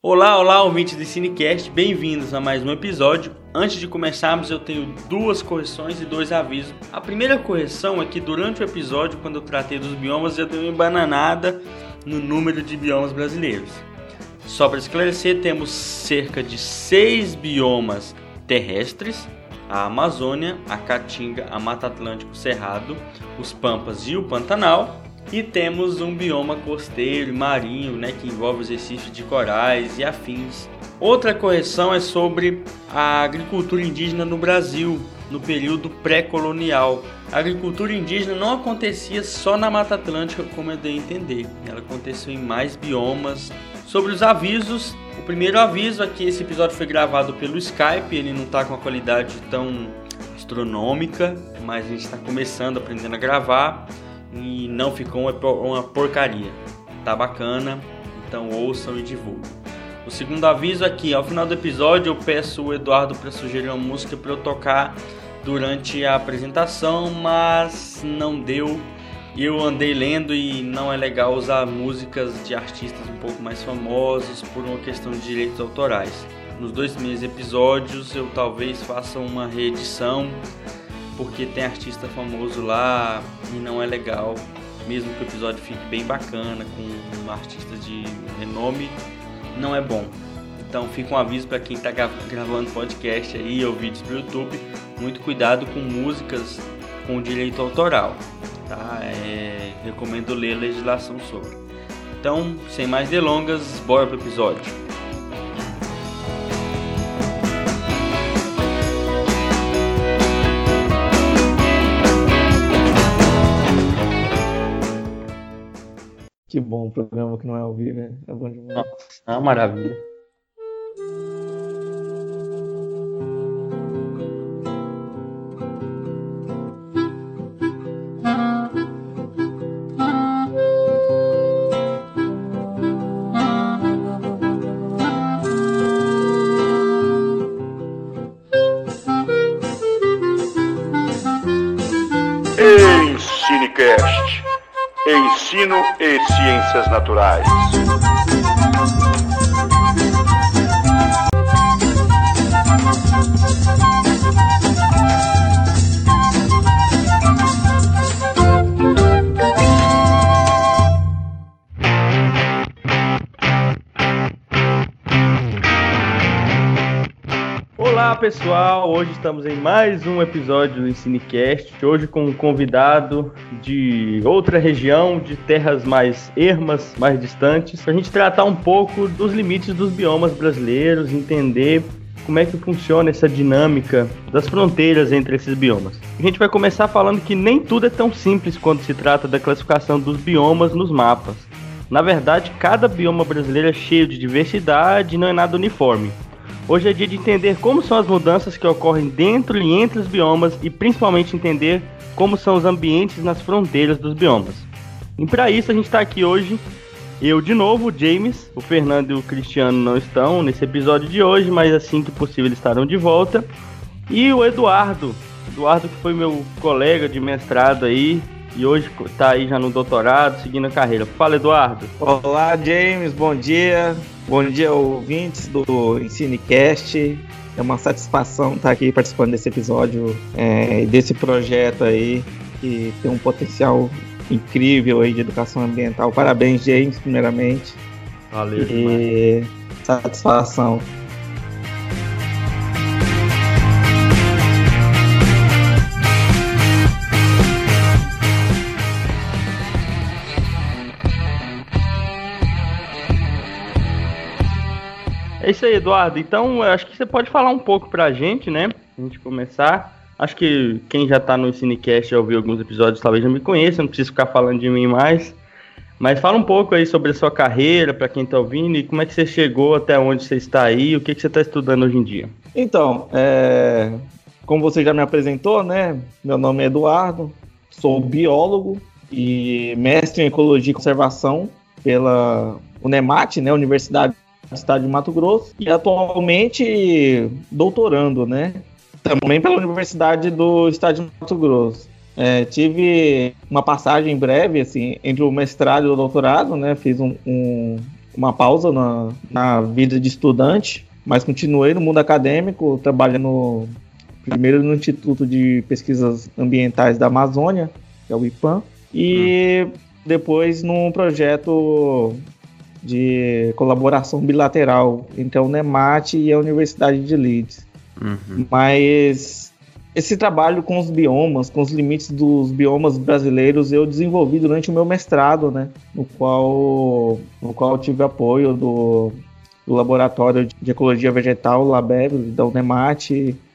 Olá, olá, ouvintes do Cinecast, bem-vindos a mais um episódio. Antes de começarmos, eu tenho duas correções e dois avisos. A primeira correção é que durante o episódio, quando eu tratei dos biomas, eu dei uma embananada no número de biomas brasileiros. Só para esclarecer, temos cerca de seis biomas terrestres: a Amazônia, a Caatinga, a Mata Atlântico Cerrado, os Pampas e o Pantanal e temos um bioma costeiro e marinho, né, que envolve os recifes de corais e afins. Outra correção é sobre a agricultura indígena no Brasil, no período pré-colonial. A agricultura indígena não acontecia só na Mata Atlântica, como eu dei a entender. Ela aconteceu em mais biomas. Sobre os avisos, o primeiro aviso é que esse episódio foi gravado pelo Skype, ele não está com uma qualidade tão astronômica, mas a gente está começando, aprendendo a gravar e não ficou uma porcaria. Tá bacana, então ouçam e divulguem. O segundo aviso aqui, ao final do episódio eu peço o Eduardo para sugerir uma música para eu tocar durante a apresentação, mas não deu. Eu andei lendo e não é legal usar músicas de artistas um pouco mais famosos por uma questão de direitos autorais. Nos dois primeiros episódios eu talvez faça uma reedição porque tem artista famoso lá e não é legal, mesmo que o episódio fique bem bacana com um artista de renome, não é bom. Então fica um aviso para quem está gravando podcast aí ou vídeos para o YouTube, muito cuidado com músicas com direito autoral, tá? É, recomendo ler a legislação sobre. Então, sem mais delongas, bora pro episódio. Que bom o programa que não é ao vivo, né? É bom demais. Nossa, é uma maravilha. Ciências Naturais. Pessoal, hoje estamos em mais um episódio do Cinecast, hoje com um convidado de outra região, de terras mais ermas, mais distantes, para a gente tratar um pouco dos limites dos biomas brasileiros, entender como é que funciona essa dinâmica das fronteiras entre esses biomas. A gente vai começar falando que nem tudo é tão simples quando se trata da classificação dos biomas nos mapas. Na verdade, cada bioma brasileiro é cheio de diversidade e não é nada uniforme. Hoje é dia de entender como são as mudanças que ocorrem dentro e entre os biomas e principalmente entender como são os ambientes nas fronteiras dos biomas. E para isso a gente está aqui hoje, eu de novo, o James, o Fernando e o Cristiano não estão nesse episódio de hoje, mas assim que possível eles estarão de volta. E o Eduardo, Eduardo que foi meu colega de mestrado aí, e hoje está aí já no doutorado, seguindo a carreira. Fala, Eduardo. Olá, James, bom dia. Bom dia, ouvintes do EnsineCast. É uma satisfação estar aqui participando desse episódio, é, desse projeto aí, que tem um potencial incrível aí de educação ambiental. Parabéns, James, primeiramente. Valeu. E satisfação. É isso aí, Eduardo. Então, acho que você pode falar um pouco pra gente, né? A gente começar. Acho que quem já tá no Cinecast já ouviu alguns episódios, talvez já me conheça, não preciso ficar falando de mim mais. Mas fala um pouco aí sobre a sua carreira, para quem tá ouvindo, e como é que você chegou até onde você está aí, o que, que você está estudando hoje em dia. Então, é... como você já me apresentou, né? Meu nome é Eduardo, sou biólogo e mestre em Ecologia e Conservação pela UNEMAT, né? Universidade estado de Mato Grosso e atualmente doutorando, né? Também pela Universidade do Estado de Mato Grosso. É, tive uma passagem breve, assim, entre o mestrado e o doutorado, né? Fiz um, um, uma pausa na, na vida de estudante, mas continuei no mundo acadêmico, trabalhando primeiro no Instituto de Pesquisas Ambientais da Amazônia, que é o IPAM, e hum. depois num projeto de colaboração bilateral entre a Unemat e a Universidade de Leeds. Uhum. Mas esse trabalho com os biomas, com os limites dos biomas brasileiros, eu desenvolvi durante o meu mestrado, né? No qual, no qual tive apoio do, do Laboratório de Ecologia Vegetal, LABEV, da Unemat,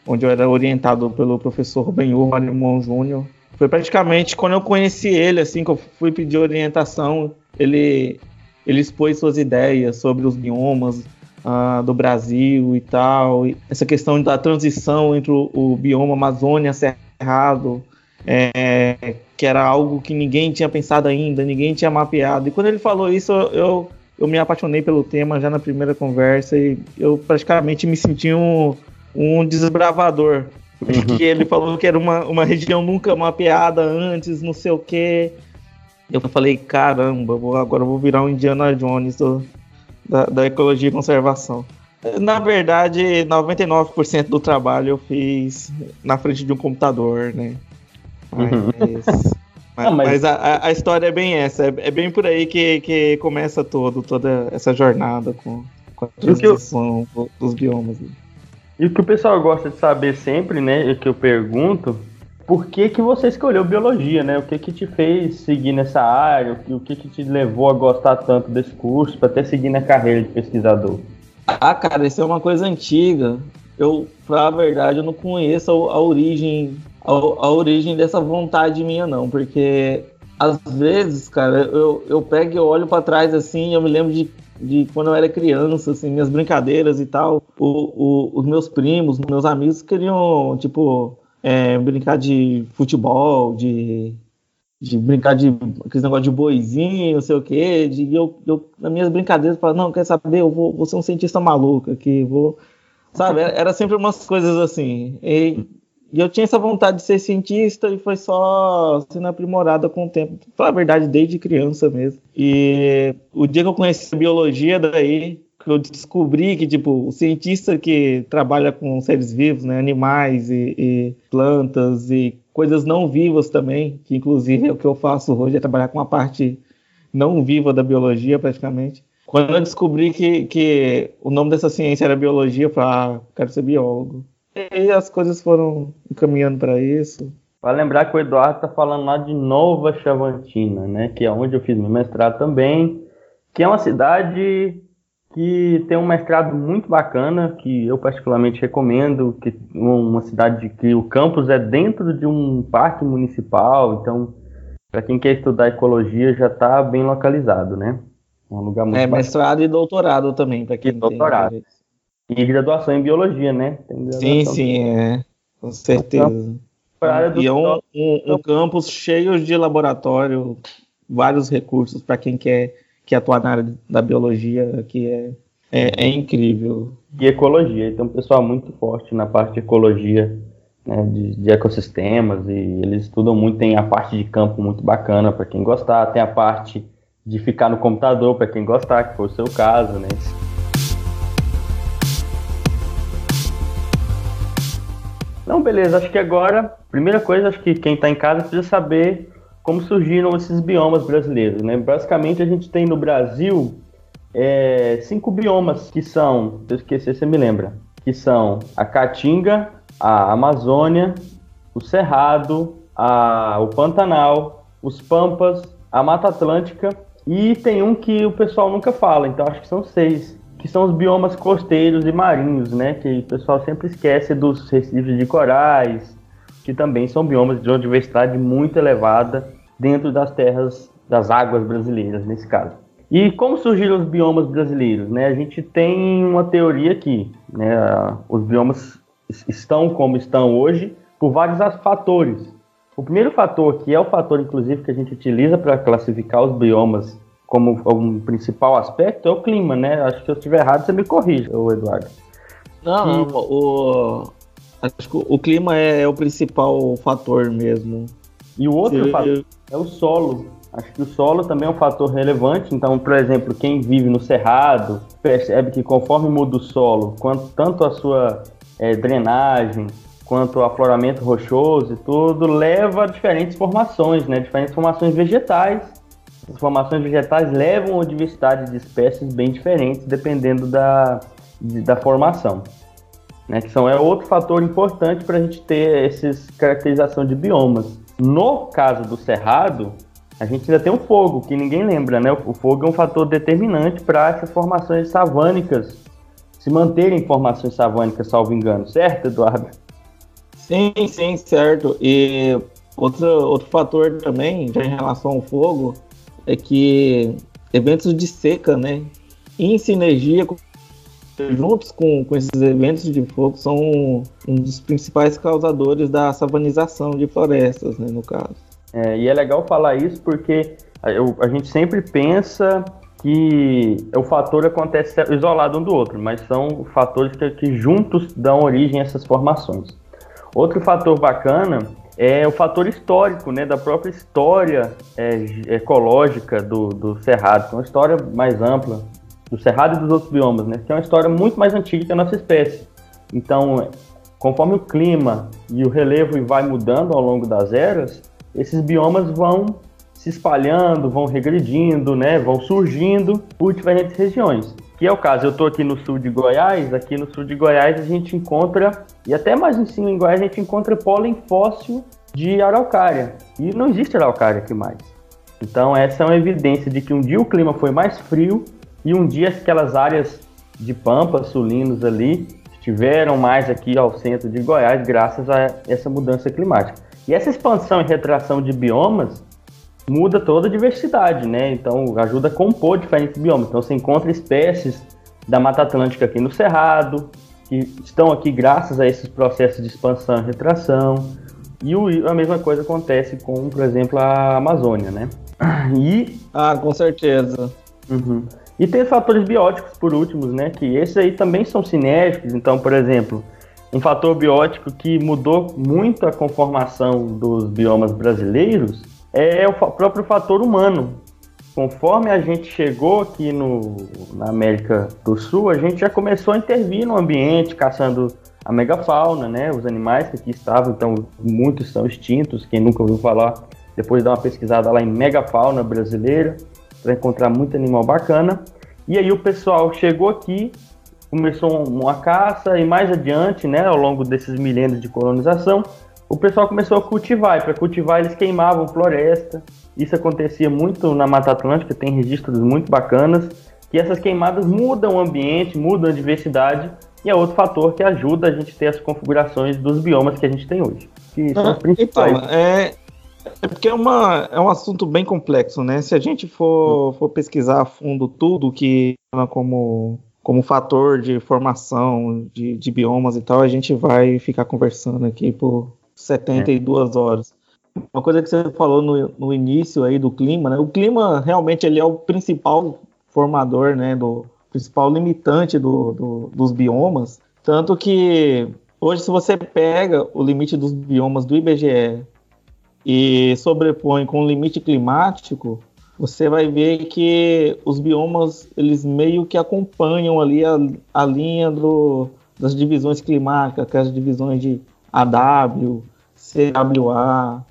onde eu era orientado pelo professor Benhur Alemão Júnior. Foi praticamente quando eu conheci ele, assim, que eu fui pedir orientação, ele, ele expôs suas ideias sobre os biomas, uh, do Brasil e tal. E essa questão da transição entre o, o bioma Amazônia Cerrado, é, que era algo que ninguém tinha pensado ainda, ninguém tinha mapeado. E quando ele falou isso, eu, eu me apaixonei pelo tema já na primeira conversa e eu praticamente me senti um, um desbravador. Porque uhum. ele falou que era uma, uma região nunca mapeada antes, não sei o quê. Eu falei, caramba, vou, agora eu vou virar um Indiana Jones do, da, da ecologia e conservação. Na verdade, 99% do trabalho eu fiz na frente de um computador, né? Mas, uhum. mas, mas... mas a, a, história é bem essa, é, é, bem por aí que, que começa todo, toda essa jornada com, com a transição eu... dos biomas. E o que o pessoal gosta de saber sempre, né, e que eu pergunto, por que, que você escolheu biologia, né? O que que te fez seguir nessa área? O que, que te levou a gostar tanto desse curso, para até seguir na carreira de pesquisador? Ah, cara, isso é uma coisa antiga. Eu, pra verdade, eu não conheço a, a origem a, a, origem dessa vontade minha, não, porque às vezes, cara, eu, eu pego e olho para trás assim, eu me lembro de, de quando eu era criança, assim, minhas brincadeiras e tal. O, o, os meus primos, meus amigos queriam, tipo, é, brincar de futebol, de, de brincar de aqueles negócio de boizinho, não sei o quê. De, eu, eu, nas minhas brincadeiras, falava, não, quer saber, eu vou, vou ser um cientista maluco aqui, vou. Sabe, era sempre umas coisas assim. E, e eu tinha essa vontade de ser cientista e foi só sendo aprimorada com o tempo. Pra verdade, desde criança mesmo. E o dia que eu conheci biologia, daí que eu descobri que, tipo, o cientista que trabalha com seres vivos, né, animais e, e, plantas e coisas não vivas também, que inclusive é o que eu faço hoje, é trabalhar com a parte não viva da biologia, praticamente. Quando eu descobri que, que o nome dessa ciência era biologia, eu falei, ah, quero ser biólogo. E as coisas foram encaminhando para isso. Para lembrar que o Eduardo está falando lá de Nova Chavantina, né, que é onde eu fiz meu mestrado também, que é uma cidade que tem um mestrado muito bacana, que eu particularmente recomendo, que uma cidade que o campus é dentro de um parque municipal, então para quem quer estudar ecologia já está bem localizado, né? Um lugar muito É, bacana. mestrado e doutorado também, para quem e doutorado. Tem e graduação em biologia, né? sim, sim, é. Com certeza. Então, e é um, um, um campus cheio de laboratório, vários recursos para quem quer que atuar na área da biologia, que é, é, é incrível. E ecologia, tem um pessoal muito forte na parte de ecologia, né, de, de, ecossistemas, e eles estudam muito, tem a parte de campo muito bacana para quem gostar, tem a parte de ficar no computador para quem gostar, que foi o seu caso, né? Não, beleza, acho que agora, primeira coisa, acho que quem está em casa precisa saber como surgiram esses biomas brasileiros. Né? Basicamente, a gente tem no Brasil é, cinco biomas que são, se eu esquecer, você me lembra, que são a Caatinga, a Amazônia, o Cerrado, a, o Pantanal, os Pampas, a Mata Atlântica e tem um que o pessoal nunca fala, então acho que são seis, que são os biomas costeiros e marinhos, né? Que o pessoal sempre esquece dos recifes de corais, que também são biomas de uma diversidade muito elevada dentro das terras, das águas brasileiras, nesse caso. E como surgiram os biomas brasileiros? Né? A gente tem uma teoria aqui. Né? Os biomas estão como estão hoje por vários fatores. O primeiro fator, que é o fator, inclusive, que a gente utiliza para classificar os biomas como um principal aspecto, é o clima, né? Acho que se eu estiver errado, você me corrija, Eduardo. Não, que... o, Acho que o clima é, é o principal fator mesmo. E o outro fator é o solo. Acho que o solo também é um fator relevante. Então, por exemplo, quem vive no cerrado percebe que conforme muda o solo, quanto tanto a sua é, drenagem quanto o afloramento rochoso e tudo leva a diferentes formações, né? Diferentes formações vegetais. As formações vegetais levam a diversidade de espécies bem diferentes dependendo da, da formação. Né, que são, é outro fator importante para a gente ter essa caracterização de biomas. No caso do cerrado, a gente ainda tem o fogo, que ninguém lembra, né? O fogo é um fator determinante para essas formações savânicas se manterem formações savânicas, salvo engano, certo, Eduardo? Sim, sim, certo. E outro, outro fator também, já em relação ao fogo, é que eventos de seca, né? Em sinergia com juntos com, com esses eventos de fogo, são um dos principais causadores da savanização de florestas, né, no caso. É, e é legal falar isso porque eu, a gente sempre pensa que o fator acontece isolado um do outro, mas são fatores que, que juntos dão origem a essas formações. Outro fator bacana é o fator histórico, né, da própria história é, ecológica do, do Cerrado, é uma história mais ampla do Cerrado e dos outros biomas, né, que é uma história muito mais antiga que a nossa espécie. Então, conforme o clima e o relevo vai mudando ao longo das eras, esses biomas vão se espalhando, vão regredindo, né, vão surgindo por diferentes regiões. Que é o caso, eu estou aqui no sul de Goiás, aqui no sul de Goiás a gente encontra, e até mais em cima em Goiás a gente encontra pólen fóssil de araucária. E não existe araucária aqui mais. Então essa é uma evidência de que um dia o clima foi mais frio e um dia aquelas áreas de pampas sulinos ali estiveram mais aqui ao centro de Goiás graças a essa mudança climática. E essa expansão e retração de biomas muda toda a diversidade, né? Então ajuda a compor diferentes biomas. Então você encontra espécies da Mata Atlântica aqui no Cerrado, que estão aqui graças a esses processos de expansão e retração. E o, a mesma coisa acontece com, por exemplo, a Amazônia, né? E... Ah, com certeza. Uhum. E tem fatores bióticos, por últimos, né? Que esses aí também são sinérgicos. Então, por exemplo, um fator biótico que mudou muito a conformação dos biomas brasileiros é o próprio fator humano. Conforme a gente chegou aqui no, na América do Sul, a gente já começou a intervir no ambiente, caçando a megafauna, né? Os animais que aqui estavam, então muitos são extintos. Quem nunca ouviu falar, depois dá uma pesquisada lá em megafauna brasileira, para encontrar muito animal bacana. E aí o pessoal chegou aqui, começou uma caça e mais adiante, né, ao longo desses milênios de colonização, o pessoal começou a cultivar. E para cultivar, eles queimavam floresta. Isso acontecia muito na Mata Atlântica, tem registros muito bacanas. Que essas queimadas mudam o ambiente, mudam a diversidade. E é outro fator que ajuda a gente ter as configurações dos biomas que a gente tem hoje. Que são ah, principais. Então, é, é porque é, uma, é um assunto bem complexo, né? Se a gente for, for pesquisar a fundo tudo que como, como fator de formação de, de biomas e tal, a gente vai ficar conversando aqui por, 72 é. horas. Uma coisa que você falou no, no início aí do clima, né? O clima realmente ele é o principal formador, né? Do principal limitante do, do, dos biomas. Tanto que hoje, se você pega o limite dos biomas do IBGE e sobrepõe com o limite climático, você vai ver que os biomas eles meio que acompanham ali a, a linha do, das divisões climáticas, aquelas divisões de AW, CWA,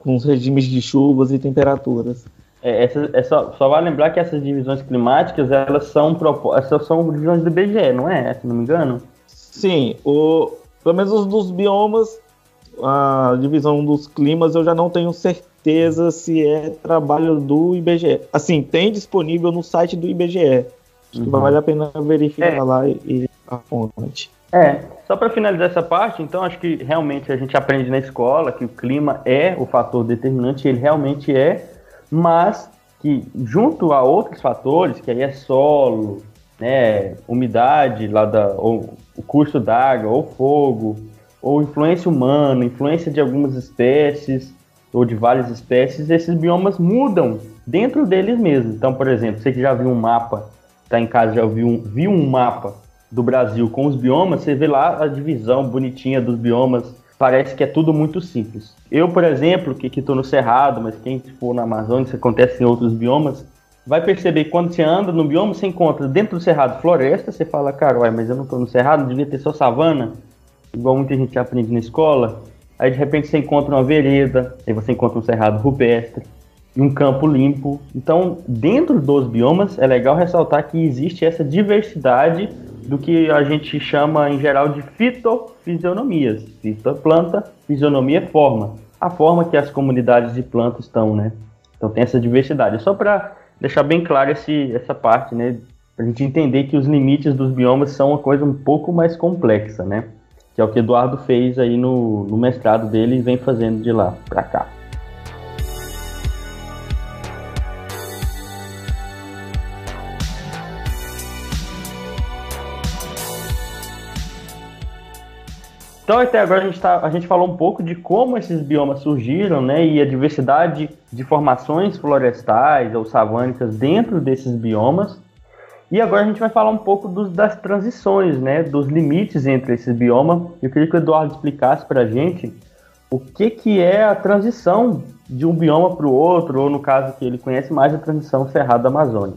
com os regimes de chuvas e temperaturas. É, essa, é só, só vale lembrar que essas divisões climáticas, elas são, essas são divisões do IBGE, não é? Se não me engano? Sim, o, pelo menos os dos biomas, a divisão dos climas, eu já não tenho certeza se é trabalho do IBGE. Assim, tem disponível no site do IBGE. Uhum. Vale a pena verificar é. lá e, e a fonte. É, só para finalizar essa parte, então acho que realmente a gente aprende na escola que o clima é o fator determinante, ele realmente é, mas que junto a outros fatores, que aí é solo, né, umidade lá da, ou o curso d'água, ou fogo, ou influência humana, influência de algumas espécies ou de várias espécies, esses biomas mudam dentro deles mesmos. Então, por exemplo, você que já viu um mapa, está em casa já viu um, viu um mapa do Brasil com os biomas, você vê lá a divisão bonitinha dos biomas parece que é tudo muito simples. Eu, por exemplo, que estou no Cerrado, mas quem for na Amazônia, isso acontece em outros biomas, vai perceber que quando você anda no bioma, você encontra dentro do Cerrado floresta, você fala, cara, uai, mas eu não estou no Cerrado, devia ter só savana, igual muita gente aprende na escola. Aí de repente você encontra uma vereda, aí você encontra um cerrado rupestre e um campo limpo. Então, dentro dos biomas, é legal ressaltar que existe essa diversidade do que a gente chama em geral de fitofisionomias. Fito é planta, fisionomia é forma. A forma que as comunidades de plantas estão, né? Então tem essa diversidade. Só para deixar bem claro esse, essa parte, né? Para a gente entender que os limites dos biomas são uma coisa um pouco mais complexa, né? Que é o que Eduardo fez aí no, no mestrado dele e vem fazendo de lá para cá. Então até agora a gente, tá, a gente falou um pouco de como esses biomas surgiram, né, e a diversidade de formações florestais ou savânicas dentro desses biomas. E agora a gente vai falar um pouco dos, das transições, né, dos limites entre esses biomas. Eu queria que o Eduardo explicasse para a gente o que, que é a transição de um bioma para o outro, ou no caso que ele conhece mais, a transição Cerrado da Amazônia.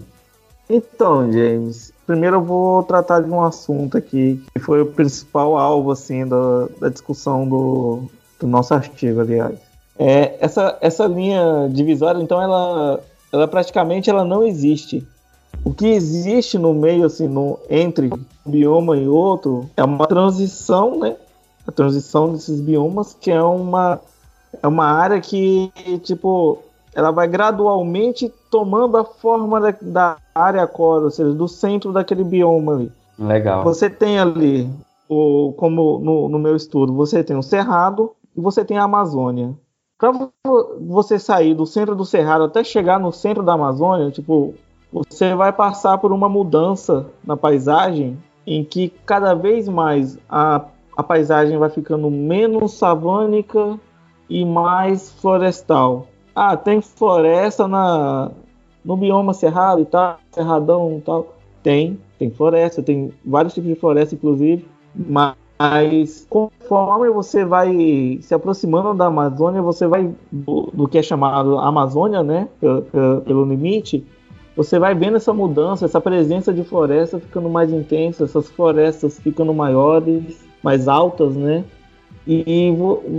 Então, James, primeiro eu vou tratar de um assunto aqui que foi o principal alvo assim da, da discussão do, do nosso artigo, aliás. É, essa, essa linha divisória, então, ela, ela praticamente ela não existe. O que existe no meio, assim, no, entre um bioma e outro, é uma transição, né? A transição desses biomas, que é uma, é uma área que, tipo, ela vai gradualmente tomando a forma da, da área core, ou seja, do centro daquele bioma ali. Legal. Você tem ali, o, como no, no meu estudo, você tem o Cerrado e você tem a Amazônia. Para você sair do centro do Cerrado até chegar no centro da Amazônia, tipo, você vai passar por uma mudança na paisagem em que cada vez mais a, a paisagem vai ficando menos savânica e mais florestal. Ah, tem floresta na, no bioma cerrado e tal, cerradão e tal. Tem, tem floresta, tem vários tipos de floresta, inclusive, mas conforme você vai se aproximando da Amazônia, você vai do, do que é chamado Amazônia, né, pelo, pelo, limite, você vai vendo essa mudança, essa presença de floresta ficando mais intensa, essas florestas ficando maiores, mais altas, né? e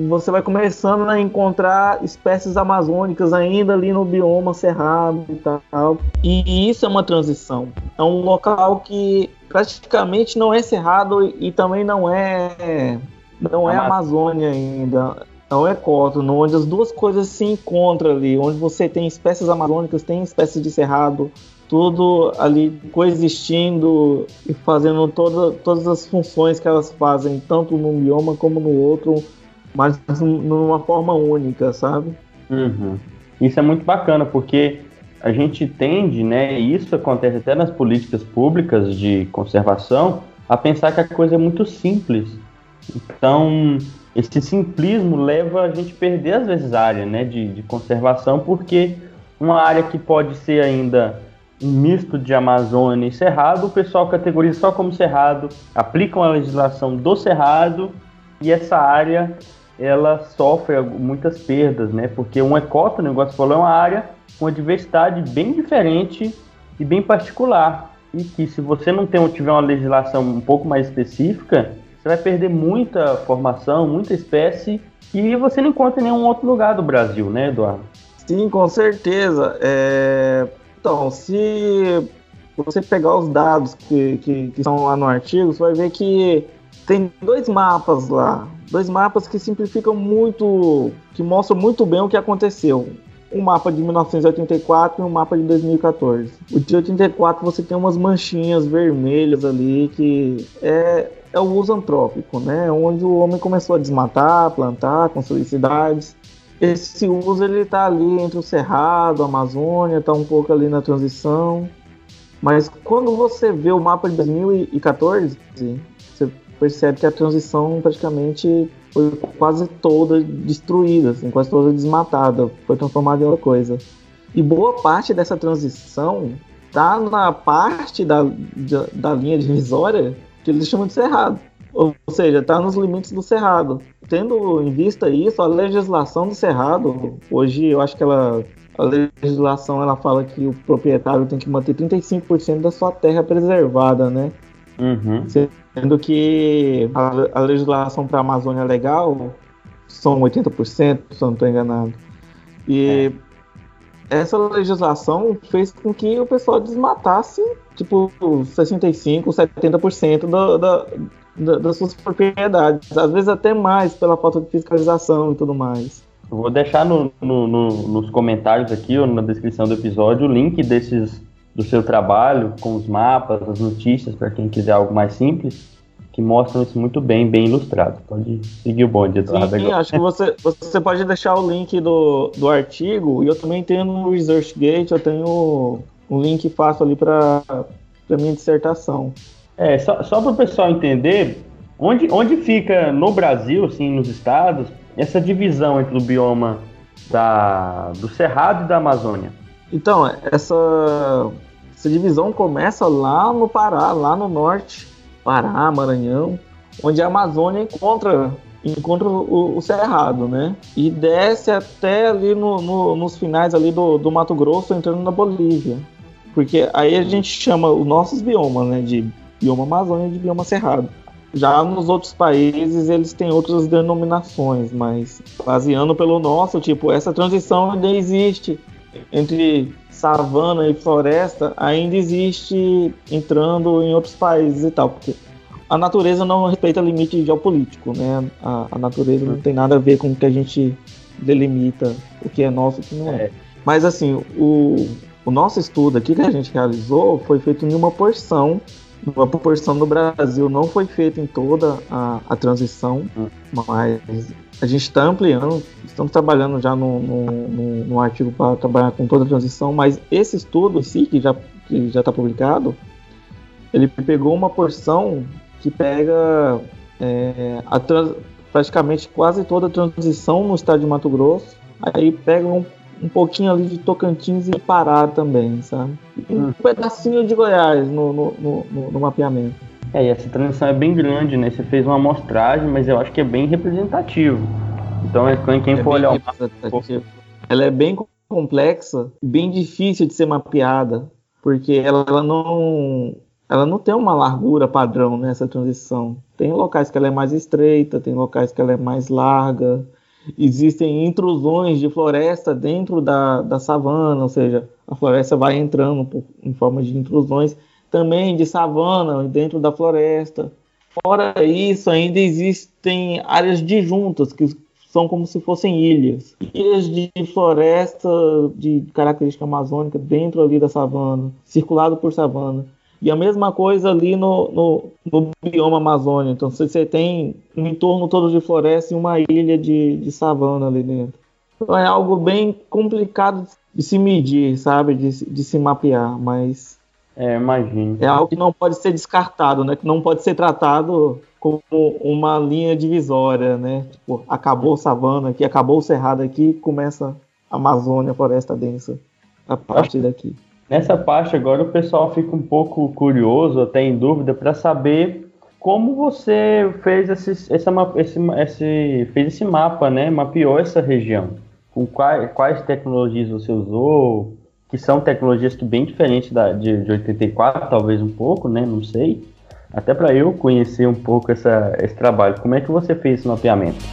você vai começando a encontrar espécies amazônicas ainda ali no bioma cerrado e tal. E isso é uma transição. É um local que praticamente não é cerrado e também não é não é Amazônia ainda. Não é cótono, onde as duas coisas se encontram ali, onde você tem espécies amazônicas, tem espécies de cerrado, tudo ali coexistindo e fazendo toda, todas as funções que elas fazem, tanto num bioma como no outro, mas numa forma única, sabe? Uhum. Isso é muito bacana, porque a gente tende, né, e isso acontece até nas políticas públicas de conservação, a pensar que a coisa é muito simples. Então, esse simplismo leva a gente perder, às vezes, a área né, de, de conservação, porque uma área que pode ser ainda um misto de Amazônia e Cerrado, o pessoal categoriza só como Cerrado, aplicam a legislação do Cerrado e essa área ela sofre muitas perdas, né? Porque um ecótono, o negócio falou, é uma área com uma diversidade bem diferente e bem particular. E que se você não tem, tiver uma legislação um pouco mais específica, você vai perder muita formação, muita espécie, e você não encontra em nenhum outro lugar do Brasil, né, Eduardo? Sim, com certeza. É... Então, se você pegar os dados que, que, que são lá no artigo, você vai ver que tem dois mapas lá. Dois mapas que simplificam muito, que mostram muito bem o que aconteceu. Um mapa de 1984 e um mapa de 2014. O de 84 você tem umas manchinhas vermelhas ali que é, é o uso antrópico, né? Onde o homem começou a desmatar, plantar, construir cidades esse uso ele está ali entre o Cerrado, a Amazônia, está um pouco ali na transição. Mas quando você vê o mapa de 2014, você percebe que a transição praticamente foi quase toda destruída, assim, quase toda desmatada, foi transformada em outra coisa. E boa parte dessa transição está na parte da, da, da linha divisória que eles chamam de cerrado. Ou seja, está nos limites do cerrado. Tendo em vista isso, a legislação do cerrado, hoje eu acho que ela a legislação ela fala que o proprietário tem que manter 35% da sua terra preservada, né? Uhum. Sendo que a, a legislação para a Amazônia legal são 80%, se eu não estou enganado. E é. essa legislação fez com que o pessoal desmatasse tipo 65%, 70% do, da, da, das suas propriedades. Às vezes até mais pela falta de fiscalização e tudo mais. Eu vou deixar no, no, no, nos comentários aqui ou na descrição do episódio o link desses do seu trabalho com os mapas, as notícias para quem quiser algo mais simples que mostram isso muito bem, bem ilustrado. Pode seguir o bonde, Eduardo. Sim, sim acho que você, você pode deixar o link do, do artigo e eu também tenho no ResearchGate, eu tenho um link fácil ali para minha dissertação. É, só, só para o pessoal entender, onde, onde fica no Brasil, assim, nos estados, essa divisão entre o bioma da, do Cerrado e da Amazônia? Então, essa, essa divisão começa lá no Pará, lá no norte, Pará, Maranhão, onde a Amazônia encontra encontra o, o, Cerrado, né? E desce até ali no, no, nos finais ali do, do Mato Grosso, entrando na Bolívia. Porque aí a gente chama os nossos biomas, né? De bioma Amazônia e de bioma Cerrado. Já nos outros países eles têm outras denominações, mas baseando pelo nosso, tipo, essa transição ainda existe entre savana e floresta, ainda existe entrando em outros países e tal, porque a natureza não respeita limite geopolítico, né? A, a natureza não tem nada a ver com o que a gente delimita, o que é nosso e o que não é. é. Mas assim, o, o nosso estudo aqui que a gente realizou foi feito em uma porção uma proporção no Brasil não foi feita em toda a, a transição, hum. mas a gente está ampliando, estamos trabalhando já no, no, no, no artigo para trabalhar com toda a transição, mas esse estudo em si, que já que já está publicado, ele pegou uma porção que pega é, trans, praticamente quase toda a transição no estado de Mato Grosso, aí pega um um pouquinho ali de Tocantins e Pará também, sabe? E um hum. pedacinho de Goiás no, no, no, no, mapeamento. É, e essa transição é bem grande, né? Você fez uma amostragem, mas eu acho que é bem representativo. Então, é quem é for olhar o mapa... Ela é bem complexa, bem difícil de ser mapeada, porque ela, ela não ela não tem uma largura padrão nessa transição. Tem locais que ela é mais estreita, tem locais que ela é mais larga, existem intrusões de floresta dentro da, da savana, ou seja, a floresta vai entrando por, em forma de intrusões também de savana dentro da floresta. Fora isso, ainda existem áreas disjuntas que são como se fossem ilhas. Ilhas de floresta de característica amazônica dentro ali da savana, circulado por savana. E a mesma coisa ali no, no, no bioma Amazônia. Então você tem um entorno todo de floresta e uma ilha de, de savana ali dentro. Então é algo bem complicado de se medir, sabe? De, de se mapear, mas. É, imagino. É algo que não pode ser descartado, né? Que não pode ser tratado como uma linha divisória, né? Tipo, acabou savana aqui, acabou o cerrado aqui, começa a Amazônia, floresta densa, a partir daqui. Nessa parte agora o pessoal fica um pouco curioso, até em dúvida, para saber como você fez esse, esse, esse, fez esse mapa, né? Mapeou essa região. Com quais, quais tecnologias você usou? Que são tecnologias que bem diferentes da, de, de 84, talvez um pouco, né? Não sei. Até para eu conhecer um pouco essa, esse trabalho. Como é que você fez esse mapeamento?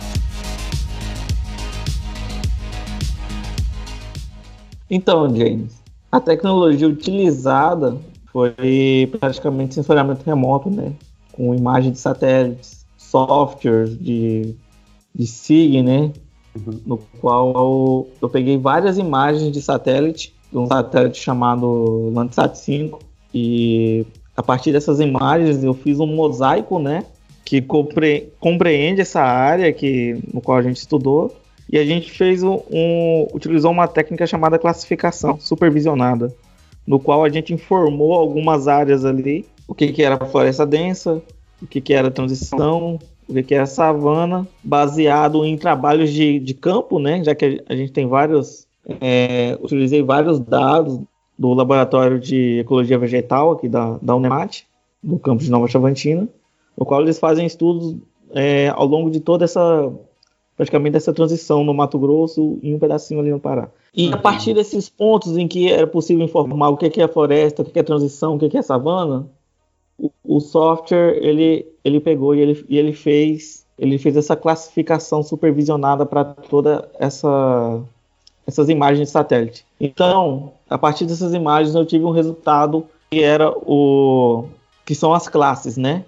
Então, James, a tecnologia utilizada foi praticamente sensoriamento remoto, né? Com imagem de satélites, softwares de, de SIG, né? Uhum. No qual eu, eu, peguei várias imagens de satélite, de um satélite chamado Landsat 5, e a partir dessas imagens eu fiz um mosaico, né? Que compre, compreende essa área que, no qual a gente estudou e a gente fez um, um, utilizou uma técnica chamada classificação supervisionada, no qual a gente informou algumas áreas ali, o que, que era floresta densa, o que, que era transição, o que, que era savana, baseado em trabalhos de, de campo, né? Já que a gente tem vários, é, utilizei vários dados do laboratório de ecologia vegetal aqui da, da Unemat, do campus de Nova Chavantina, no qual eles fazem estudos é, ao longo de toda essa praticamente essa transição no Mato Grosso e um pedacinho ali no Pará. E a partir desses pontos em que era possível informar o que é floresta, o que é transição, o que é savana, o, o software ele, ele pegou e ele, e ele fez ele fez essa classificação supervisionada para toda essa essas imagens de satélite. Então, a partir dessas imagens eu tive um resultado que era o que são as classes, né?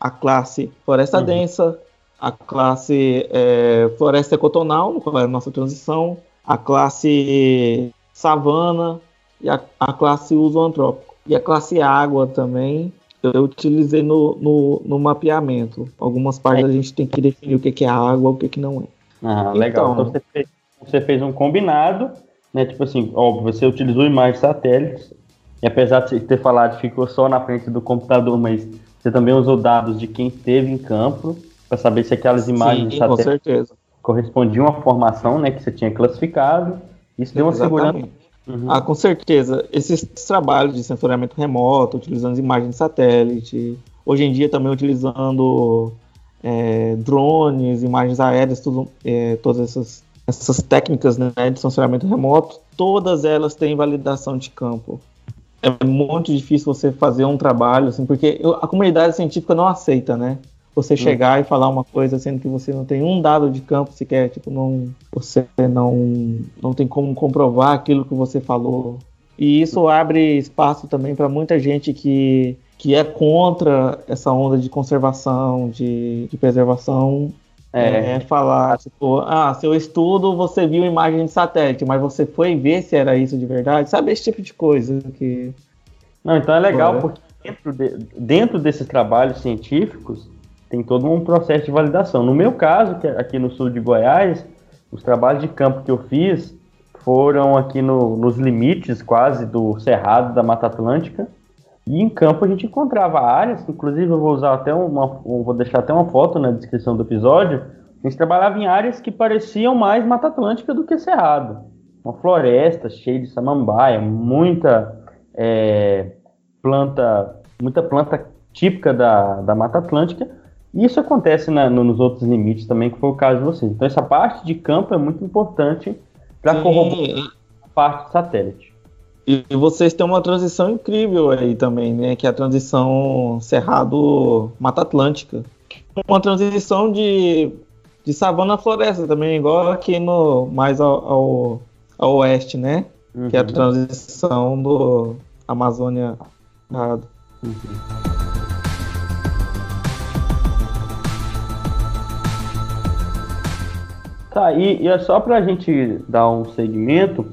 A classe floresta uhum. densa, a classe é, floresta ecotonal, qual é a nossa transição, a classe savana e a, a classe uso antrópico. E a classe água também eu utilizei no, no, no mapeamento. Algumas partes é. a gente tem que definir o que, que é água, o que, que não é. Ah, legal. Então, então você, fez, você fez um combinado, né? Tipo assim, óbvio, você utilizou imagens satélites, e apesar de ter falado que ficou só na frente do computador, mas você também usou dados de quem esteve em campo para saber se aquelas imagens Sim, com certeza. correspondiam à formação né, que você tinha classificado. Isso deu uma Exatamente. segurança. Uhum. Ah, com certeza. Esses trabalhos de sensoriamento remoto, utilizando imagens de satélite, hoje em dia também utilizando é, drones, imagens aéreas, tudo, é, todas essas, essas técnicas né, de sensoriamento remoto, todas elas têm validação de campo. É muito difícil você fazer um trabalho assim, porque a comunidade científica não aceita, né? Você hum. chegar e falar uma coisa sendo que você não tem um dado de campo sequer, tipo, não, você não, não tem como comprovar aquilo que você falou. E isso abre espaço também para muita gente que, que é contra essa onda de conservação, de, de preservação, é, é, falar, tipo, ah, seu estudo você viu imagem de satélite, mas você foi ver se era isso de verdade, sabe? Esse tipo de coisa que. Não, então é legal, porque dentro, de, dentro desses trabalhos científicos, tem todo um processo de validação. No meu caso, é aqui no sul de Goiás, os trabalhos de campo que eu fiz foram aqui no, nos limites quase do Cerrado da Mata Atlântica. E em campo a gente encontrava áreas, inclusive eu vou usar até uma, vou deixar até uma foto na descrição do episódio. A gente trabalhava em áreas que pareciam mais Mata Atlântica do que Cerrado. Uma floresta cheia de samambaia, muita é, planta, muita planta típica da, da Mata Atlântica, e isso acontece na, no, nos outros limites também, que foi o caso de vocês. Então, essa parte de campo é muito importante para corroborar a parte satélite. E vocês têm uma transição incrível aí também, né? Que é a transição Cerrado-Mata Atlântica. Uma transição de, de savana floresta também, igual aqui no mais ao, ao, ao oeste, né? Uhum. Que é a uhum. transição do Amazônia. Uhum. Tá, e, e é só para a gente dar um segmento.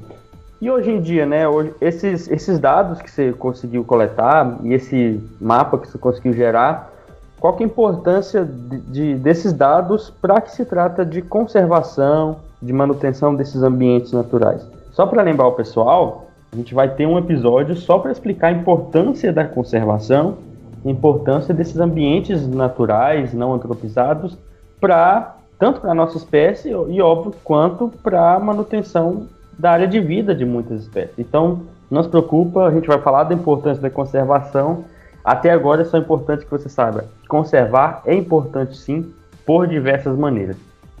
E hoje em dia, né, hoje, esses, esses dados que você conseguiu coletar e esse mapa que você conseguiu gerar, qual que é a importância de, de desses dados para que se trata de conservação, de manutenção desses ambientes naturais? Só para lembrar o pessoal, a gente vai ter um episódio só para explicar a importância da conservação, a importância desses ambientes naturais não antropizados para tanto para a nossa espécie e, óbvio, quanto para a manutenção da área de vida de muitas espécies. Então, não se preocupa, a gente vai falar da importância da conservação. Até agora é só importante que você saiba, conservar é importante sim, por diversas maneiras.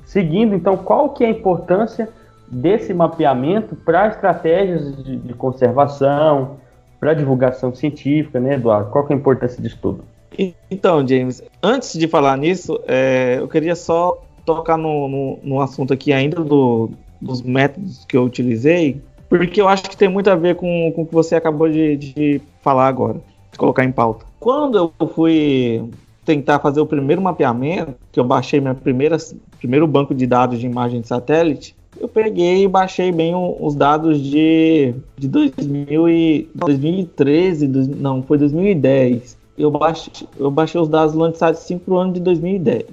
Seguindo, então, qual que é a importância desse mapeamento para estratégias de, de conservação, para divulgação científica, né, Eduardo? Qual que é a importância disso tudo? Então, James, antes de falar nisso, é, eu queria só tocar no, no, no assunto aqui ainda do, dos métodos que eu utilizei, porque eu acho que tem muito a ver com, com o que você acabou de, de falar agora, de colocar em pauta. Quando eu fui tentar fazer o primeiro mapeamento, que eu baixei meu primeiro banco de dados de imagem de satélite, eu peguei e baixei bem os dados de, de 2000 e, 2013, não, foi 2010. Eu baixei, eu baixei os dados do Landsat 5 para o ano de 2010.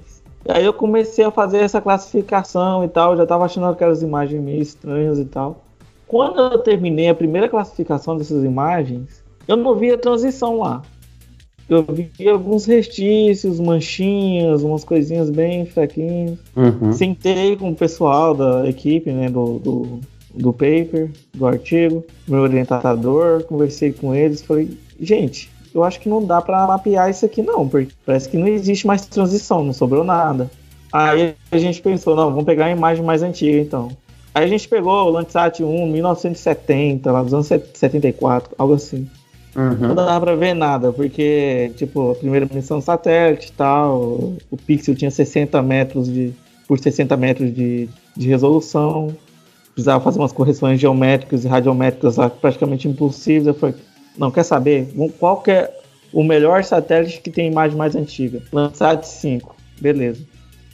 E aí eu comecei a fazer essa classificação e tal, já tava achando aquelas imagens meio estranhas e tal. Quando eu terminei a primeira classificação dessas imagens, eu não vi a transição lá. Eu vi alguns restícios, manchinhas, umas coisinhas bem fraquinhas. Uhum. Sentei com o pessoal da equipe, né, do, do, do paper, do artigo, meu orientador, conversei com eles, falei, gente, eu acho que não dá para mapear isso aqui não, porque parece que não existe mais transição, não sobrou nada. Aí a gente pensou, não, vamos pegar a imagem mais antiga então. Aí a gente pegou o Landsat 1, 1970, lá dos anos 74, algo assim. Uhum. Não dava pra ver nada, porque, tipo, a primeira missão satélite e tal, o pixel tinha 60 metros de, por 60 metros de, de resolução, precisava fazer umas correções geométricas e radiométricas lá praticamente impossíveis. Eu falei, não, quer saber? Qual que é o melhor satélite que tem imagem mais antiga? Landsat 5, beleza.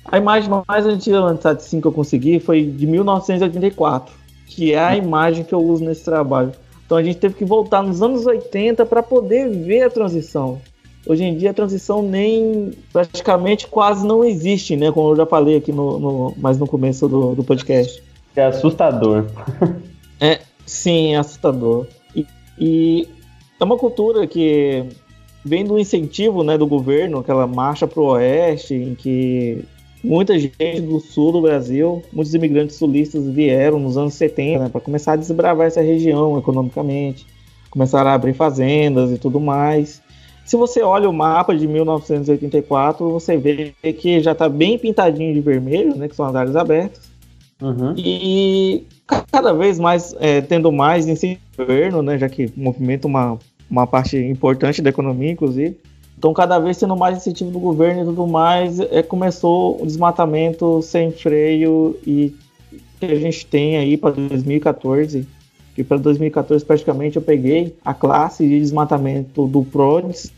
A imagem mais antiga do Landsat 5 que eu consegui foi de 1984, que é a imagem que eu uso nesse trabalho. Então a gente teve que voltar nos anos 80 para poder ver a transição. Hoje em dia a transição nem praticamente quase não existe, né? Como eu já falei aqui no, no mais no começo do, do podcast. É assustador. é, sim, é assustador. E, e, é uma cultura que vem do incentivo né, do governo, aquela marcha para o oeste, em que muita gente do sul do Brasil, muitos imigrantes sulistas vieram nos anos 70 né, para começar a desbravar essa região economicamente, começaram a abrir fazendas e tudo mais. Se você olha o mapa de 1984, você vê que já está bem pintadinho de vermelho, né, que são as áreas abertas. Uhum. E cada vez mais é, tendo mais incentivo governo, né, já que movimenta uma, uma parte importante da economia, inclusive. Então, cada vez tendo mais incentivo do governo e tudo mais, é, começou o desmatamento sem freio e que a gente tem aí para 2014. E para 2014, praticamente, eu peguei a classe de desmatamento do PRODES.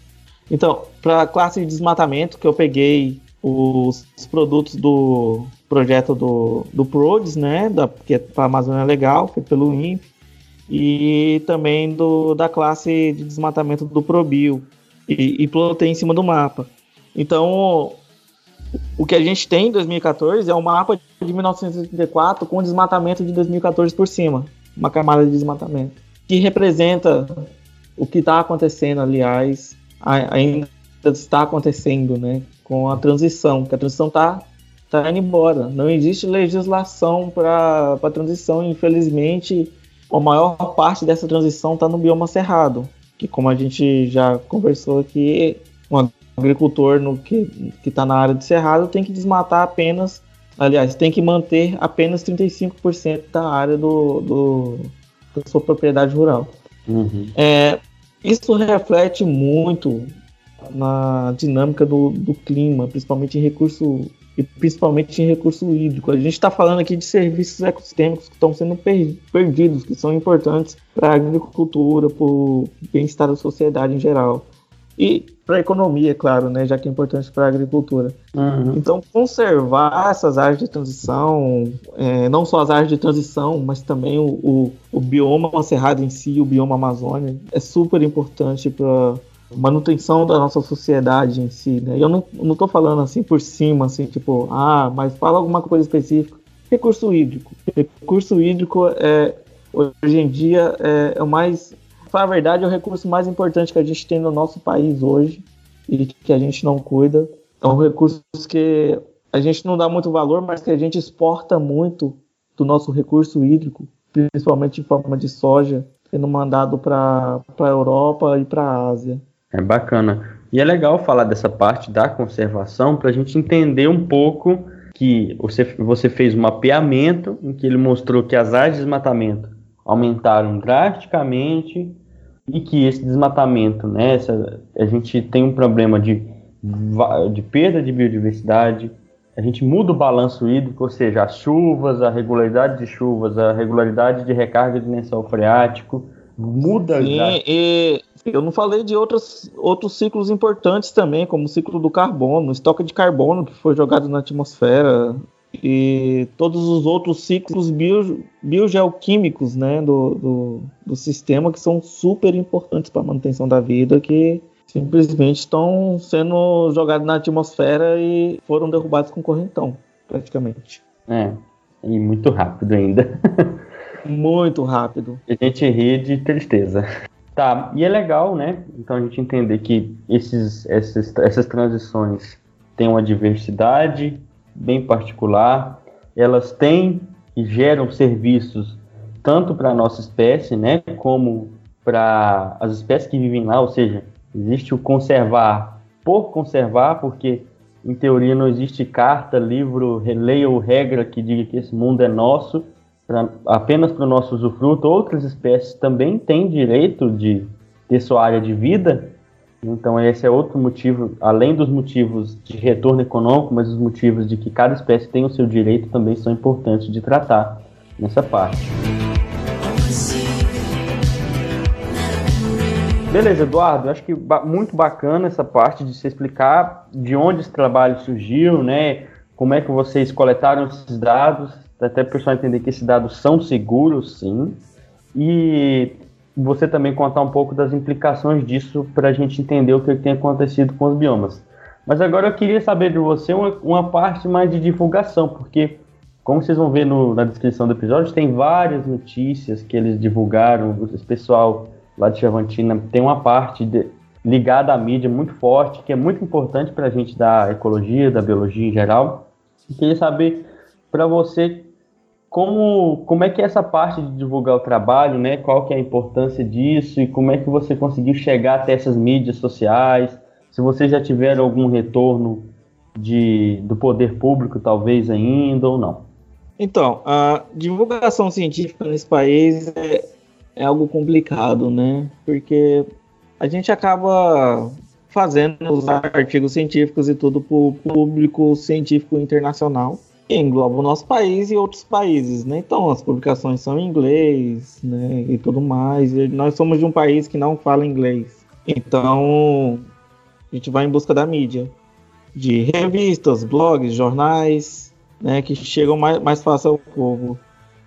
Então, para a classe de desmatamento, que eu peguei os produtos do projeto do, do PRODES, né, da, que é para a Amazônia Legal, feito pelo INPE, e também do, da classe de desmatamento do ProBio, e, e plotei em cima do mapa. Então, o que a gente tem em 2014 é um mapa de 1984 com desmatamento de 2014 por cima, uma camada de desmatamento, que representa o que está acontecendo, aliás, ainda está acontecendo, né, com a transição, que a transição está tá indo embora. Não existe legislação para a transição, infelizmente, a maior parte dessa transição está no bioma cerrado que como a gente já conversou aqui, um agricultor no, que está na área de cerrado tem que desmatar apenas, aliás, tem que manter apenas 35% da área do, do, da sua propriedade rural. Uhum. É, isso reflete muito na dinâmica do, do clima, principalmente em recurso e principalmente em recurso hídrico. A gente está falando aqui de serviços ecossistêmicos que estão sendo per perdidos, que são importantes para a agricultura, para o bem-estar da sociedade em geral. E para a economia, é claro, né, já que é importante para a agricultura. Uhum. Então, conservar essas áreas de transição, é, não só as áreas de transição, mas também o, o, o bioma cerrado em si, o bioma Amazônia, é super importante para manutenção da nossa sociedade em si, né? Eu não, não tô falando assim por cima, assim, tipo, ah, mas fala alguma coisa específica. Recurso hídrico. Recurso hídrico é, hoje em dia é, é o mais, para a verdade, é o recurso mais importante que a gente tem no nosso país hoje e que a gente não cuida. É um recurso que a gente não dá muito valor, mas que a gente exporta muito do nosso recurso hídrico, principalmente em forma de soja, sendo mandado para a Europa e para a Ásia. É bacana. E é legal falar dessa parte da conservação para a gente entender um pouco que você, você fez um mapeamento em que ele mostrou que as áreas de desmatamento aumentaram drasticamente e que esse desmatamento, né, essa, a gente tem um problema de, de perda de biodiversidade, a gente muda o balanço hídrico, ou seja, as chuvas, a regularidade de chuvas, a regularidade de recarga de lençol freático, muda. Sim, e eu não falei de outros, outros ciclos importantes também, como o ciclo do carbono, o estoque de carbono que foi jogado na atmosfera e todos os outros ciclos bio, biogeoquímicos né, do, do, do sistema que são super importantes para a manutenção da vida, que simplesmente estão sendo jogados na atmosfera e foram derrubados com correntão, praticamente. É, e muito rápido ainda. muito rápido. A gente ri de tristeza. Tá, e é legal, né? Então a gente entender que esses, esses, essas transições têm uma diversidade bem particular, elas têm e geram serviços tanto para a nossa espécie, né, como para as espécies que vivem lá, ou seja, Existe o conservar por conservar, porque em teoria não existe carta, livro, lei ou regra que diga que esse mundo é nosso, pra, apenas para o nosso usufruto. Outras espécies também têm direito de ter sua área de vida. Então esse é outro motivo, além dos motivos de retorno econômico, mas os motivos de que cada espécie tem o seu direito também são importantes de tratar nessa parte. Beleza, Eduardo, acho que muito bacana essa parte de se explicar de onde esse trabalho surgiu, né? Como é que vocês coletaram esses dados, até para o pessoal entender que esses dados são seguros, sim. E você também contar um pouco das implicações disso para a gente entender o que tem acontecido com os biomas. Mas agora eu queria saber de você uma, uma parte mais de divulgação, porque, como vocês vão ver no, na descrição do episódio, tem várias notícias que eles divulgaram, esse pessoal lá de Chavantina tem uma parte de, ligada à mídia muito forte, que é muito importante para a gente da ecologia, da biologia em geral. Eu queria saber para você como, como é que é essa parte de divulgar o trabalho, né? Qual que é a importância disso e como é que você conseguiu chegar até essas mídias sociais? Se você já tiver algum retorno de, do poder público, talvez ainda ou não. Então, a divulgação científica nesse país é, é algo complicado, né? Porque a gente acaba fazendo os artigos científicos e tudo para o público científico internacional que engloba o nosso país e outros países, né? Então as publicações são em inglês, né? E tudo mais. E nós somos de um país que não fala inglês, então a gente vai em busca da mídia, de revistas, blogs, jornais, né? Que chegam mais, mais fácil ao povo.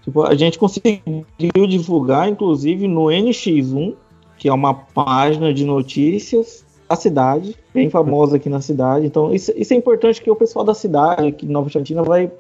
Tipo, a gente conseguiu divulgar, inclusive, no NX1, que é uma página de notícias da cidade, bem famosa aqui na cidade. Então, isso, isso é importante que o pessoal da cidade, aqui de Nova Chatina, vai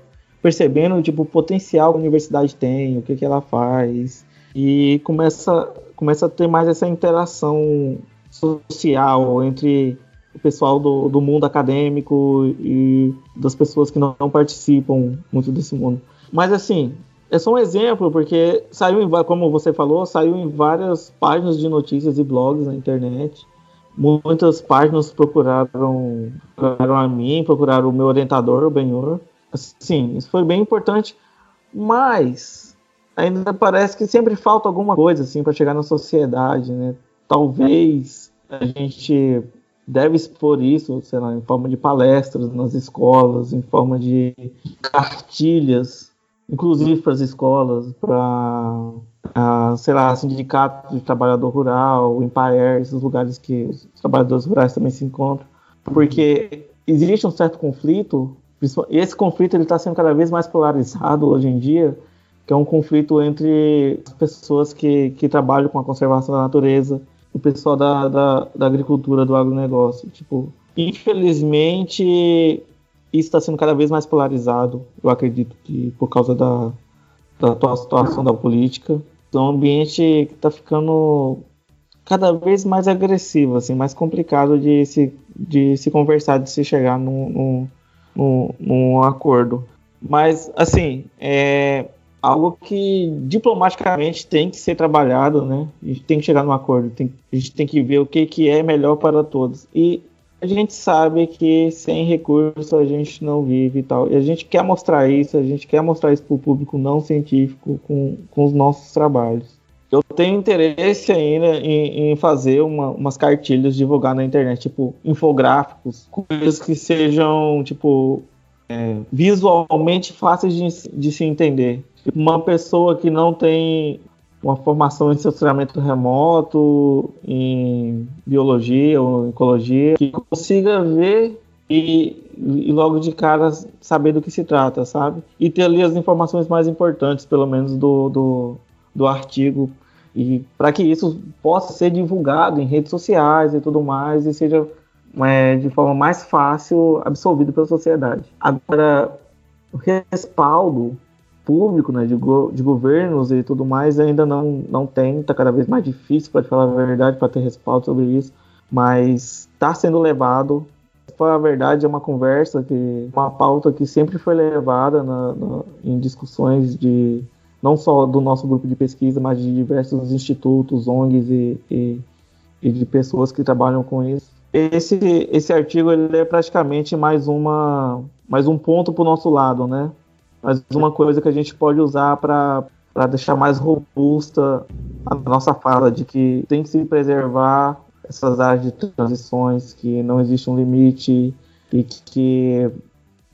percebendo tipo, o potencial que a universidade tem, o que, que ela faz, e começa, começa a ter mais essa interação social entre o pessoal do, do mundo acadêmico e das pessoas que não, não participam muito desse mundo. Mas assim, é só um exemplo, porque saiu, em, como você falou, saiu em várias páginas de notícias e blogs na internet. Muitas páginas procuraram, procuraram a mim, procuraram o meu orientador, o Benhor. Sim, isso foi bem importante, mas ainda parece que sempre falta alguma coisa assim para chegar na sociedade, né? Talvez a gente deve expor isso, sei lá, em forma de palestras nas escolas, em forma de cartilhas inclusive para as escolas, para, sei lá, sindicato de trabalhador rural, o Empire, esses lugares que os trabalhadores rurais também se encontram, porque existe um certo conflito, e esse conflito está sendo cada vez mais polarizado hoje em dia, que é um conflito entre as pessoas que, que trabalham com a conservação da natureza, o pessoal da, da, da agricultura, do agronegócio. Tipo, infelizmente, isso está sendo cada vez mais polarizado, eu acredito que por causa da, da atual situação da política. É um ambiente que está ficando cada vez mais agressivo, assim, mais complicado de se, de se conversar, de se chegar num, num, num acordo. Mas, assim, é algo que diplomaticamente tem que ser trabalhado, né? A gente tem que chegar num acordo, tem, a gente tem que ver o que, que é melhor para todos. E a gente sabe que sem recurso a gente não vive e tal. E a gente quer mostrar isso, a gente quer mostrar isso para o público não científico com, com os nossos trabalhos. Eu tenho interesse ainda em, em fazer uma, umas cartilhas, divulgar na internet, tipo infográficos, coisas que sejam, tipo, é, visualmente fáceis de, de se entender. Tipo, uma pessoa que não tem uma formação em censuramento remoto, em biologia ou ecologia, que consiga ver e, e, logo de cara saber do que se trata, sabe? E ter ali as informações mais importantes, pelo menos, do, do, do artigo. E para que isso possa ser divulgado em redes sociais e tudo mais, e seja é, de forma mais fácil absorvido pela sociedade. Agora, o respaldo público, né, de, go de governos e tudo mais, ainda não, não tem, está cada vez mais difícil, para falar a verdade, para ter respaldo sobre isso, mas está sendo levado. Para a verdade, é uma conversa, que uma pauta que sempre foi levada na, na, em discussões de não só do nosso grupo de pesquisa, mas de diversos institutos, ONGs e, e, e de pessoas que trabalham com isso. Esse, esse artigo ele é praticamente mais, uma, mais um ponto para o nosso lado, né? Mais uma coisa que a gente pode usar para deixar mais robusta a nossa fala de que tem que se preservar essas áreas de transições, que não existe um limite e que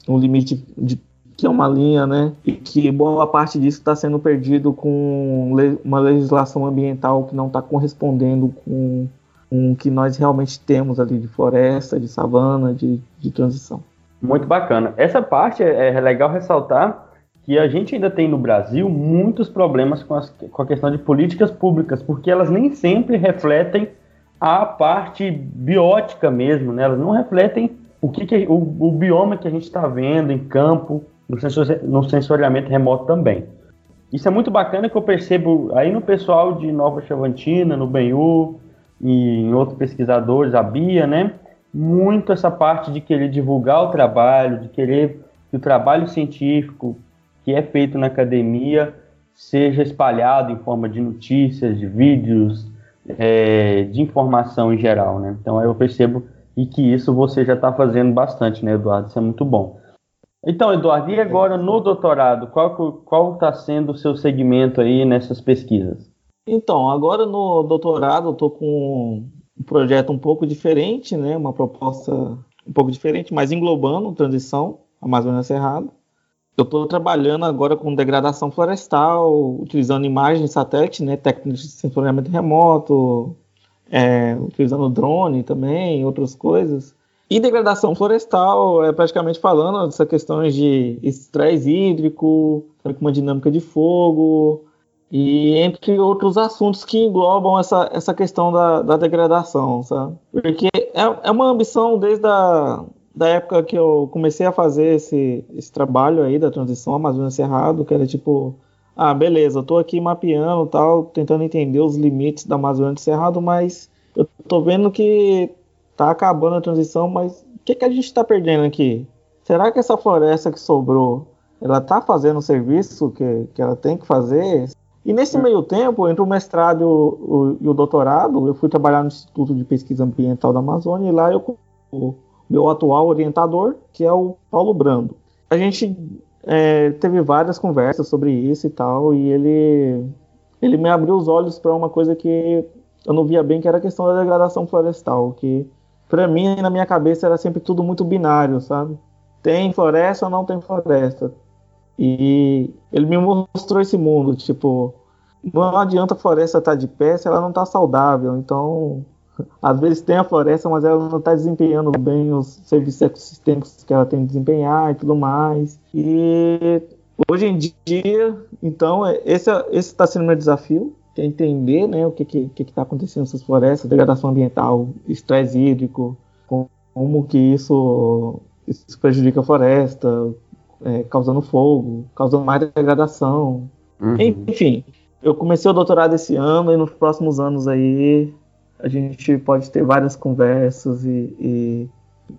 um limite de que é uma linha, né? E que boa parte disso está sendo perdido com uma legislação ambiental que não está correspondendo com, com o que nós realmente temos ali de floresta, de savana, de, de transição. Muito bacana. Essa parte é, é legal ressaltar que a gente ainda tem no Brasil muitos problemas com, as, com a questão de políticas públicas, porque elas nem sempre refletem a parte biótica mesmo, né? Elas não refletem o que, que o, o, bioma que a gente está vendo em campo, no, sensor, no sensoriamento remoto também. Isso é muito bacana que eu percebo aí no pessoal de Nova Chavantina, no Benhu e em outros pesquisadores, a Bia, né? Muito essa parte de querer divulgar o trabalho, de querer que o trabalho científico que é feito na academia seja espalhado em forma de notícias, de vídeos, é, de informação em geral, né? Então eu percebo e que isso você já está fazendo bastante, né, Eduardo? Isso é muito bom. Então, Eduardo, e agora no doutorado, qual está sendo o seu segmento aí nessas pesquisas? Então, agora no doutorado eu estou com um projeto um pouco diferente, né, uma proposta um pouco diferente, mas englobando transição Amazônia Cerrado. Eu estou trabalhando agora com degradação florestal, utilizando imagens satélite, né, técnicas de sensoriamento remoto, é, utilizando drone também, outras coisas. E degradação florestal é praticamente falando dessas questões de estresse hídrico, uma dinâmica de fogo, e entre outros assuntos que englobam essa, essa questão da, da degradação, sabe? Porque é, é uma ambição desde a da época que eu comecei a fazer esse, esse trabalho aí da transição Amazônia Cerrado, que era tipo, ah, beleza, eu tô aqui mapeando tal, tentando entender os limites da Amazônia Cerrado, mas eu tô vendo que tá acabando a transição, mas o que, que a gente está perdendo aqui? Será que essa floresta que sobrou, ela tá fazendo o serviço que, que ela tem que fazer? E nesse hum. meio tempo, entre o mestrado e o, o, e o doutorado, eu fui trabalhar no Instituto de Pesquisa Ambiental da Amazônia e lá eu meu atual orientador, que é o Paulo Brando. A gente é, teve várias conversas sobre isso e tal, e ele, ele me abriu os olhos para uma coisa que eu não via bem, que era a questão da degradação florestal, que para mim, na minha cabeça, era sempre tudo muito binário, sabe? Tem floresta ou não tem floresta? E ele me mostrou esse mundo, tipo, não adianta a floresta estar tá de pé se ela não está saudável, então às vezes tem a floresta, mas ela não está desempenhando bem os serviços ecossistêmicos que ela tem que desempenhar e tudo mais. E hoje em dia, então, é, esse está sendo meu desafio, que é entender né, o que está que, que tá acontecendo nessas florestas, degradação ambiental, estresse hídrico, como que isso, isso prejudica a floresta, é, causando fogo, causando mais degradação. Uhum. Enfim, eu comecei o doutorado esse ano e nos próximos anos aí a gente pode ter várias conversas e, e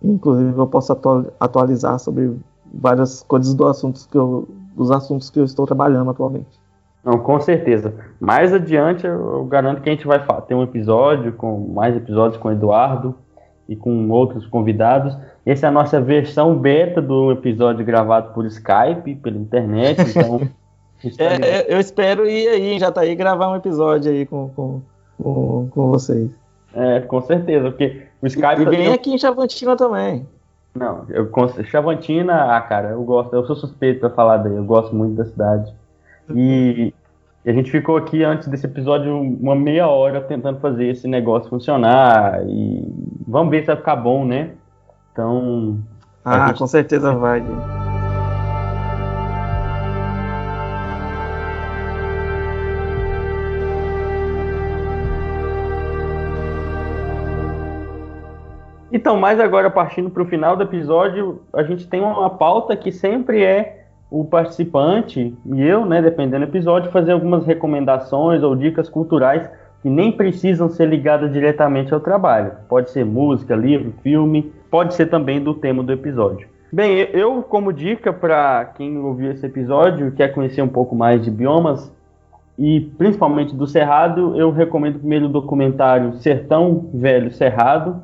inclusive eu posso atualizar sobre várias coisas do assuntos que eu, dos assuntos que eu estou trabalhando atualmente. Não, com certeza. Mais adiante eu garanto que a gente vai ter um episódio com mais episódios com o Eduardo e com outros convidados. Essa é a nossa versão beta do episódio gravado por Skype, pela internet. Então, é, é, eu espero ir aí, já tá aí gravar um episódio aí com, com, com, com vocês. É, com certeza, porque o Skype. E vem eu... aqui em Chavantina também. Não, eu Chavantina, ah, cara, eu gosto, eu sou suspeito pra falar daí, eu gosto muito da cidade. E, e a gente ficou aqui antes desse episódio uma meia hora tentando fazer esse negócio funcionar. E vamos ver se vai ficar bom, né? Então. Ah, gente... com certeza vai, gente. Então, mais agora partindo para o final do episódio, a gente tem uma pauta que sempre é o participante e eu, né, dependendo do episódio, fazer algumas recomendações ou dicas culturais que nem precisam ser ligadas diretamente ao trabalho. Pode ser música, livro, filme, pode ser também do tema do episódio. Bem, eu como dica para quem ouviu esse episódio quer conhecer um pouco mais de biomas e principalmente do Cerrado, eu recomendo primeiro o documentário Sertão Velho Cerrado,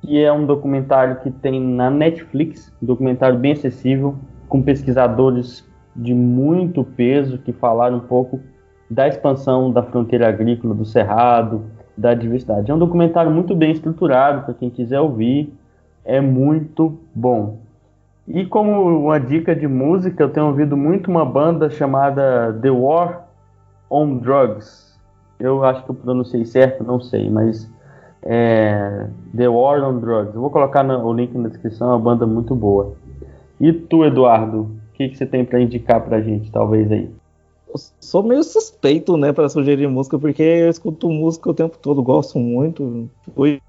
que é um documentário que tem na Netflix, um documentário bem acessível, com pesquisadores de muito peso que falaram um pouco da expansão da fronteira agrícola do Cerrado, da diversidade. É um documentário muito bem estruturado para quem quiser ouvir, é muito bom. E como uma dica de música, eu tenho ouvido muito uma banda chamada The War on Drugs. Eu acho que eu pronunciei certo, não sei, mas é The War on Drugs. Eu vou colocar no, o link na descrição, é uma banda muito boa. E tu, Eduardo, o que, que você tem para indicar pra gente, talvez aí? Eu sou meio suspeito, né, para sugerir música, porque eu escuto música o tempo todo, gosto muito. Fui,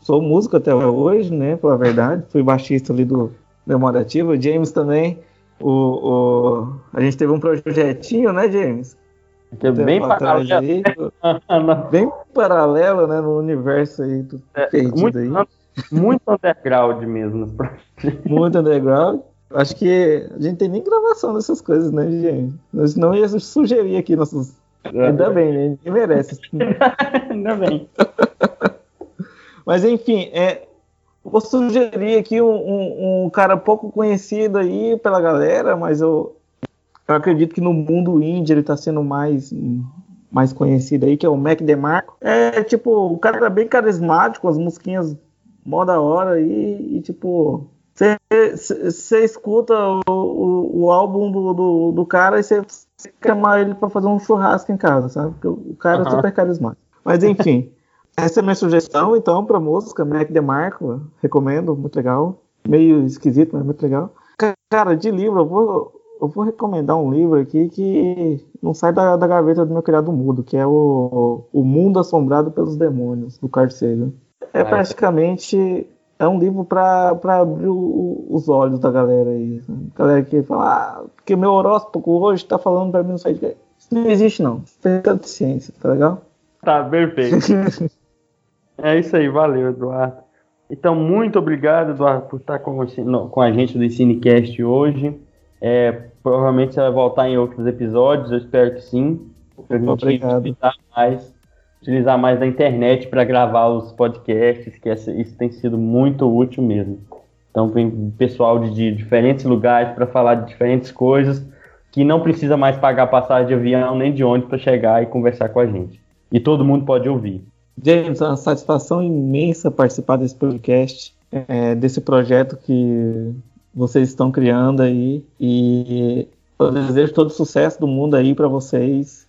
sou músico até hoje, né, pela verdade. Fui baixista ali do Memória Ativa. James também. O, o, a gente teve um projetinho, né, James? Que é bem paralelo. Aí, bem paralelo, né, no universo aí do é, perdido muito, aí. Muito underground mesmo. muito underground. Acho que a gente tem nem gravação dessas coisas, né, gente? Senão ia sugerir aqui nossos. É. Ainda bem, né? Ninguém merece. Ainda bem. Mas enfim, é, vou sugerir aqui um, um, um, cara pouco conhecido aí pela galera, mas eu, eu acredito que no mundo indie ele está sendo mais, mais conhecido aí, que é o Mac DeMarco. É tipo, o cara é bem carismático, as musiquinhas mó da hora e, e tipo, você escuta o, o, o, álbum do, do, do cara e você chama ele para fazer um churrasco em casa, sabe? Porque o cara uhum. é super carismático. Mas enfim, essa é a minha sugestão, então, pra música, Mac DeMarco, recomendo, muito legal. Meio esquisito, mas muito legal. Cara, de livro, eu vou, eu vou recomendar um livro aqui que não sai da, da gaveta do meu criado mudo, que é o, o Mundo Assombrado pelos Demônios, do Sagan. É praticamente é um livro para abrir o, os olhos da galera aí. Galera que fala, ah, porque meu horóscopo hoje está falando para mim não sair de Isso não existe, não. Feita de ciência, tá legal? Tá, perfeito. é isso aí, valeu, Eduardo. Então, muito obrigado, Eduardo, por estar com, com a gente do Cinecast hoje. É, provavelmente você vai voltar em outros episódios, eu espero que sim. Pra gente obrigado. mais utilizar mais a internet para gravar os podcasts, que isso tem sido muito útil mesmo. Então vem pessoal de, de diferentes lugares para falar de diferentes coisas que não precisa mais pagar passagem de avião nem de ônibus para chegar e conversar com a gente. E todo mundo pode ouvir. James, é uma satisfação imensa participar desse podcast, é, desse projeto que vocês estão criando aí. E eu desejo todo o sucesso do mundo aí para vocês.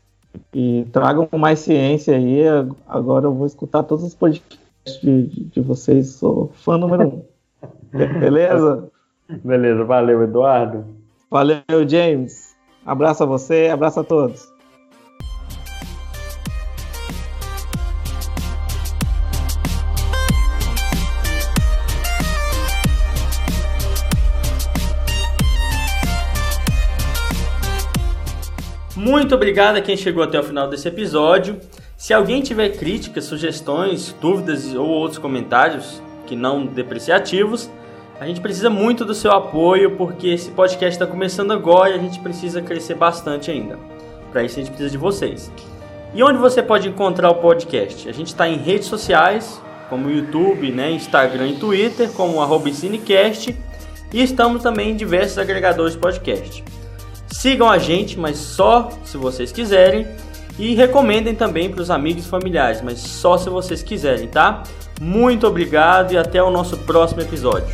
E tragam mais ciência aí. Agora eu vou escutar todos os podcasts de, de vocês. Sou fã número um. Beleza? Beleza, valeu, Eduardo. Valeu, James. Abraço a você, abraço a todos. Muito obrigado a quem chegou até o final desse episódio. Se alguém tiver críticas, sugestões, dúvidas ou outros comentários que não depreciativos, a gente precisa muito do seu apoio porque esse podcast está começando agora e a gente precisa crescer bastante ainda. Para isso a gente precisa de vocês. E onde você pode encontrar o podcast? A gente está em redes sociais, como YouTube, né, Instagram e Twitter, como arroba Cinecast, e estamos também em diversos agregadores de podcast. Sigam a gente, mas só se vocês quiserem. E recomendem também para os amigos e familiares, mas só se vocês quiserem, tá? Muito obrigado e até o nosso próximo episódio.